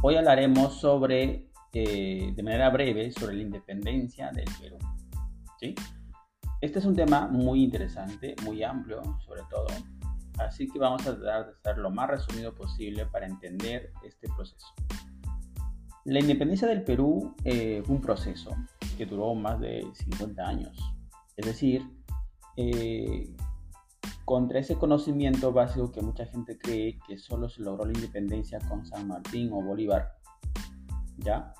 Hoy hablaremos sobre, eh, de manera breve, sobre la independencia del Perú. ¿sí? Este es un tema muy interesante, muy amplio sobre todo, así que vamos a tratar de estar lo más resumido posible para entender este proceso. La independencia del Perú eh, fue un proceso que duró más de 50 años, es decir, eh, contra ese conocimiento básico que mucha gente cree que solo se logró la independencia con San Martín o Bolívar. ¿Ya?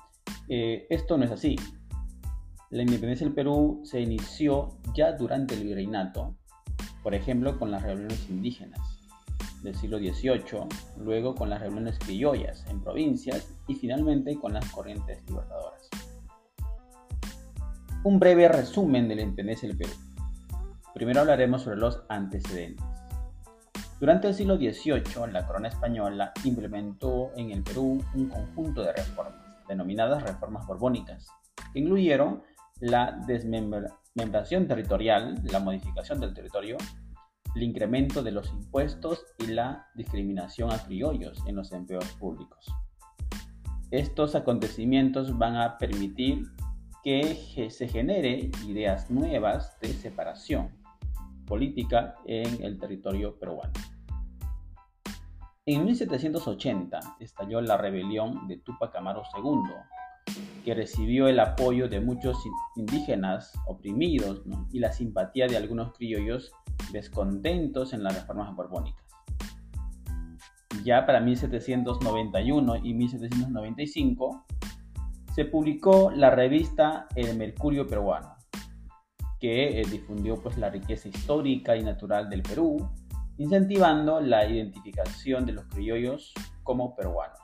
Eh, esto no es así. La independencia del Perú se inició ya durante el virreinato, por ejemplo, con las rebeliones indígenas del siglo XVIII, luego con las rebeliones criollas en provincias y finalmente con las corrientes libertadoras. Un breve resumen de la independencia del Perú. Primero hablaremos sobre los antecedentes. Durante el siglo XVIII, la corona española implementó en el Perú un conjunto de reformas, denominadas reformas borbónicas, que incluyeron la desmembración territorial, la modificación del territorio, el incremento de los impuestos y la discriminación a criollos en los empleos públicos. Estos acontecimientos van a permitir que se genere ideas nuevas de separación, política en el territorio peruano. En 1780 estalló la rebelión de Tupac Amaru II, que recibió el apoyo de muchos indígenas oprimidos y la simpatía de algunos criollos descontentos en las reformas borbónicas. Ya para 1791 y 1795 se publicó la revista El Mercurio Peruano, que eh, difundió pues, la riqueza histórica y natural del Perú, incentivando la identificación de los criollos como peruanos.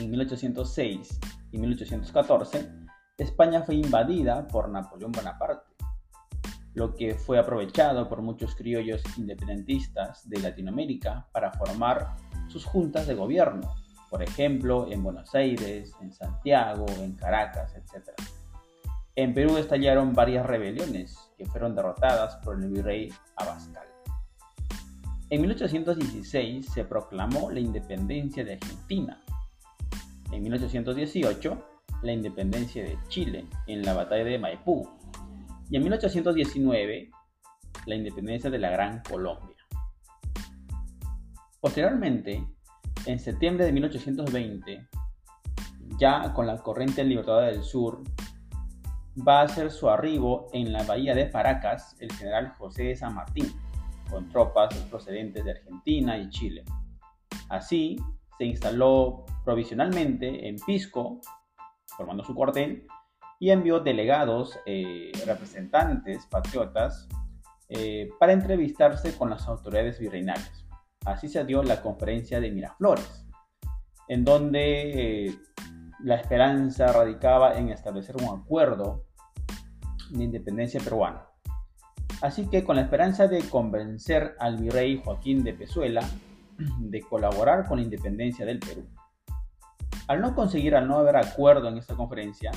En 1806 y 1814, España fue invadida por Napoleón Bonaparte, lo que fue aprovechado por muchos criollos independentistas de Latinoamérica para formar sus juntas de gobierno, por ejemplo en Buenos Aires, en Santiago, en Caracas, etc. En Perú estallaron varias rebeliones que fueron derrotadas por el virrey Abascal. En 1816 se proclamó la independencia de Argentina. En 1818 la independencia de Chile en la batalla de Maipú. Y en 1819 la independencia de la Gran Colombia. Posteriormente, en septiembre de 1820, ya con la corriente libertadora del sur, va a hacer su arribo en la bahía de Paracas el general José de San Martín, con tropas procedentes de Argentina y Chile. Así, se instaló provisionalmente en Pisco, formando su cuartel, y envió delegados, eh, representantes, patriotas, eh, para entrevistarse con las autoridades virreinales. Así se dio la conferencia de Miraflores, en donde eh, la esperanza radicaba en establecer un acuerdo de independencia peruana. Así que con la esperanza de convencer al virrey Joaquín de Pezuela de colaborar con la independencia del Perú. Al no conseguir, al no haber acuerdo en esta conferencia,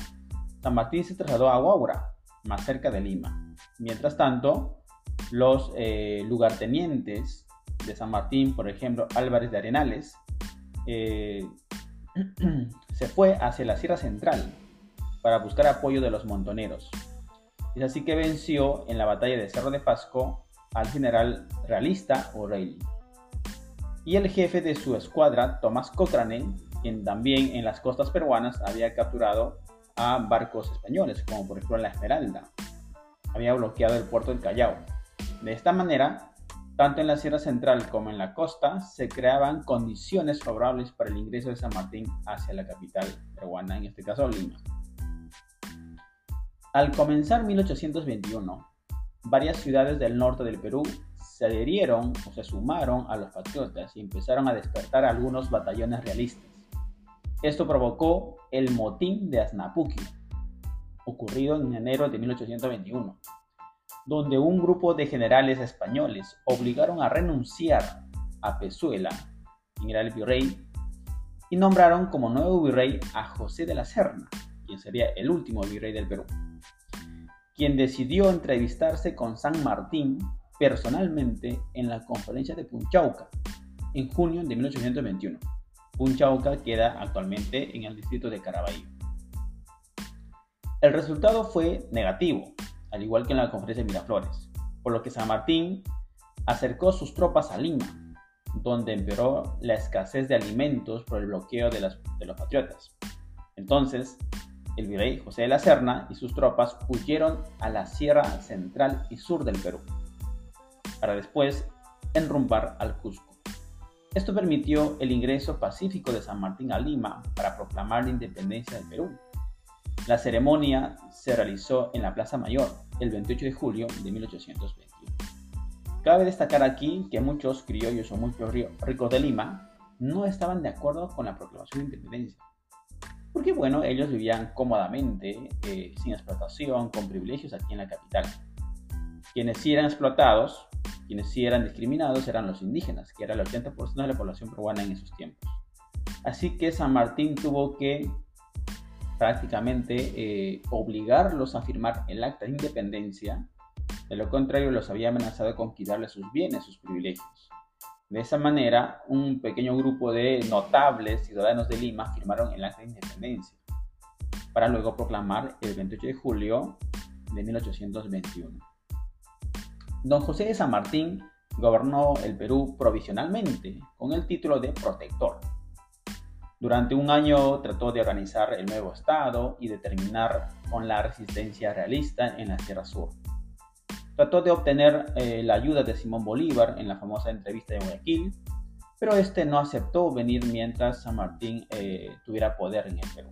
San Martín se trasladó a Guaura, más cerca de Lima. Mientras tanto, los eh, lugartenientes de San Martín, por ejemplo Álvarez de Arenales, eh, se fue hacia la Sierra Central para buscar apoyo de los montoneros. Es así que venció en la batalla de Cerro de Pasco al general realista O'Reilly. Y el jefe de su escuadra, Tomás Cochrane, quien también en las costas peruanas había capturado a barcos españoles, como por ejemplo la Esmeralda. Había bloqueado el puerto del Callao. De esta manera, tanto en la Sierra Central como en la costa se creaban condiciones favorables para el ingreso de San Martín hacia la capital peruana, en este caso Lima. Al comenzar 1821, varias ciudades del norte del Perú se adherieron o se sumaron a los patriotas y empezaron a despertar algunos batallones realistas. Esto provocó el motín de Asnapuqui, ocurrido en enero de 1821, donde un grupo de generales españoles obligaron a renunciar a Pezuela, quien era el virrey, y nombraron como nuevo virrey a José de la Serna, quien sería el último virrey del Perú quien decidió entrevistarse con San Martín personalmente en la conferencia de Punchauca en junio de 1821. Punchauca queda actualmente en el distrito de Caraballo. El resultado fue negativo, al igual que en la conferencia de Miraflores, por lo que San Martín acercó sus tropas a Lima, donde empeoró la escasez de alimentos por el bloqueo de, los patriotas. Entonces, el virrey José de la Serna y sus tropas huyeron a la sierra central y sur del Perú, para después enrumbar al Cusco. Esto permitió el ingreso pacífico de San Martín a Lima para proclamar la independencia del Perú. La ceremonia se realizó en la Plaza Mayor el 28 de julio de 1821. Cabe destacar aquí que muchos criollos o muchos ricos de Lima no estaban de acuerdo con la proclamación de independencia. Porque bueno, ellos vivían cómodamente, eh, sin explotación, con privilegios aquí en la capital. Quienes sí eran explotados quienes sí eran discriminados eran los indígenas, que era el 80% de la población peruana en esos tiempos. Así que San Martín tuvo que prácticamente eh, obligarlos a firmar el acta de independencia, de lo contrario los había amenazado con quitarles sus bienes, sus privilegios. De esa manera, un pequeño grupo de notables ciudadanos de Lima firmaron el acta de independencia, para luego proclamar el 28 de julio de 1821. Don José de San Martín gobernó el Perú provisionalmente con el título de protector. Durante un año trató de organizar el nuevo Estado y de terminar con la resistencia realista en la Sierra Sur. Trató de obtener eh, la ayuda de Simón Bolívar en la famosa entrevista de Guayaquil, pero este no aceptó venir mientras San Martín eh, tuviera poder en el Perú.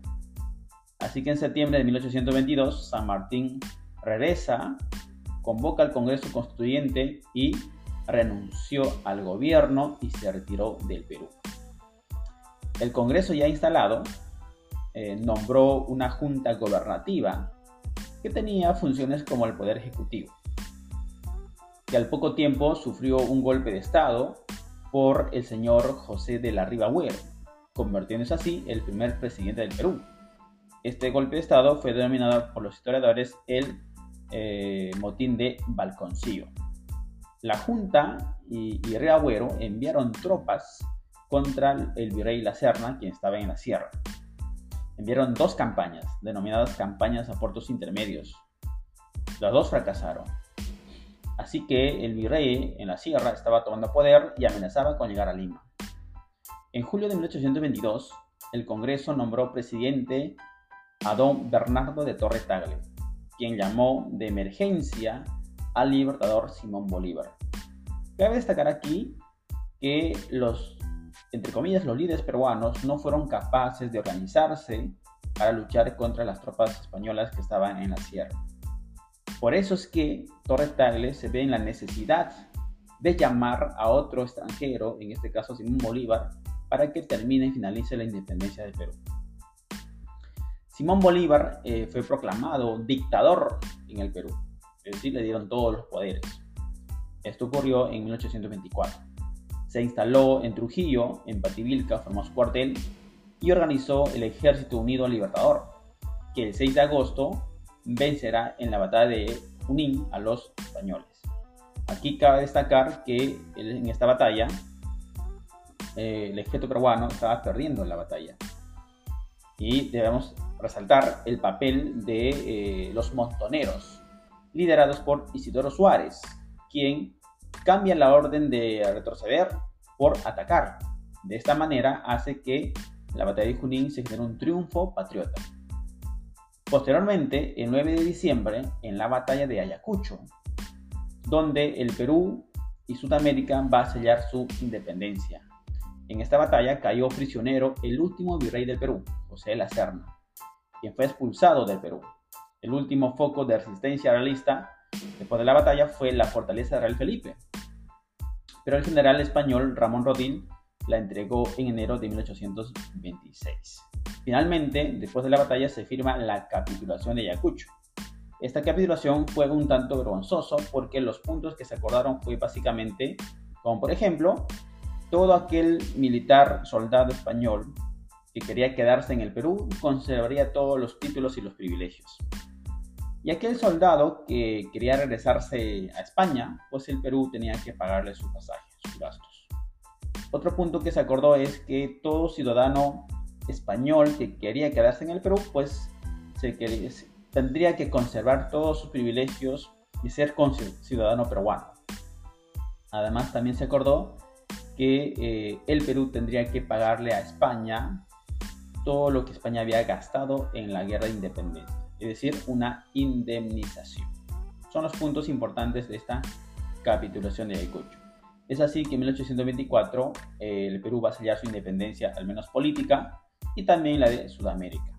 Así que en septiembre de 1822 San Martín regresa convoca al Congreso Constituyente y renunció al gobierno y se retiró del Perú. El Congreso ya instalado eh, nombró una junta gobernativa que tenía funciones como el Poder Ejecutivo, que al poco tiempo sufrió un golpe de Estado por el señor José de la Riva convirtiéndose así el primer presidente del Perú. Este golpe de Estado fue denominado por los historiadores el eh, motín de Balconcillo. La Junta y, y enviaron tropas contra el virrey La Serna, quien estaba en la sierra. Enviaron dos campañas, denominadas campañas a puertos intermedios. Las dos fracasaron. Así que el virrey en la sierra estaba tomando poder y amenazaba con llegar a Lima. En julio de 1822, el Congreso nombró presidente a don Bernardo de Torre Tagle, quien llamó de emergencia al libertador Simón Bolívar. Cabe destacar aquí que los, entre comillas, los líderes peruanos no fueron capaces de organizarse para luchar contra las tropas españolas que estaban en la sierra. Por eso es que Torres Tagle se ve en la necesidad de llamar a otro extranjero, en este caso Simón Bolívar, para que termine y finalice la independencia del Perú. Simón Bolívar eh, fue proclamado dictador en el Perú, es decir, le dieron todos los poderes. Esto ocurrió en 1824. Se instaló en Trujillo, en Pativilca, formó su cuartel y organizó el Ejército Unido Libertador, que el 6 de agosto vencerá en la batalla de Junín a los españoles. Aquí cabe destacar que en esta batalla eh, el ejército peruano estaba perdiendo la batalla. Y debemos resaltar el papel de eh, los montoneros, liderados por Isidoro Suárez, quien cambia la orden de retroceder por atacar. De esta manera hace que la batalla de Junín se genere un triunfo patriota. Posteriormente, el 9 de diciembre, en la batalla de Ayacucho, donde el Perú y Sudamérica va a sellar su independencia. En esta batalla cayó prisionero el último virrey del Perú, José la Serna quien fue expulsado del Perú. El último foco de resistencia realista después de la batalla fue la fortaleza de Real Felipe, pero el general español Ramón Rodil la entregó en enero de 1826. Finalmente, después de la batalla se firma la capitulación de Ayacucho. Esta capitulación fue un tanto vergonzoso porque los puntos que se acordaron fue básicamente, como por ejemplo, todo aquel militar soldado español que quería quedarse en el Perú conservaría todos los títulos y los privilegios. Y aquel soldado que quería regresarse a España, pues el Perú tenía que pagarle su pasaje, sus gastos. Otro punto que se acordó es que todo ciudadano español que quería quedarse en el Perú, pues tendría que conservar todos sus privilegios y ser ciudadano peruano. Además, también se acordó que eh, el Perú tendría que pagarle a España todo lo que España había gastado en la guerra de independencia, es decir, una indemnización. Son los puntos importantes de esta capitulación de Ayacucho. Es así que en 1824 eh, el Perú va a sellar su independencia, al menos política, y también la de Sudamérica.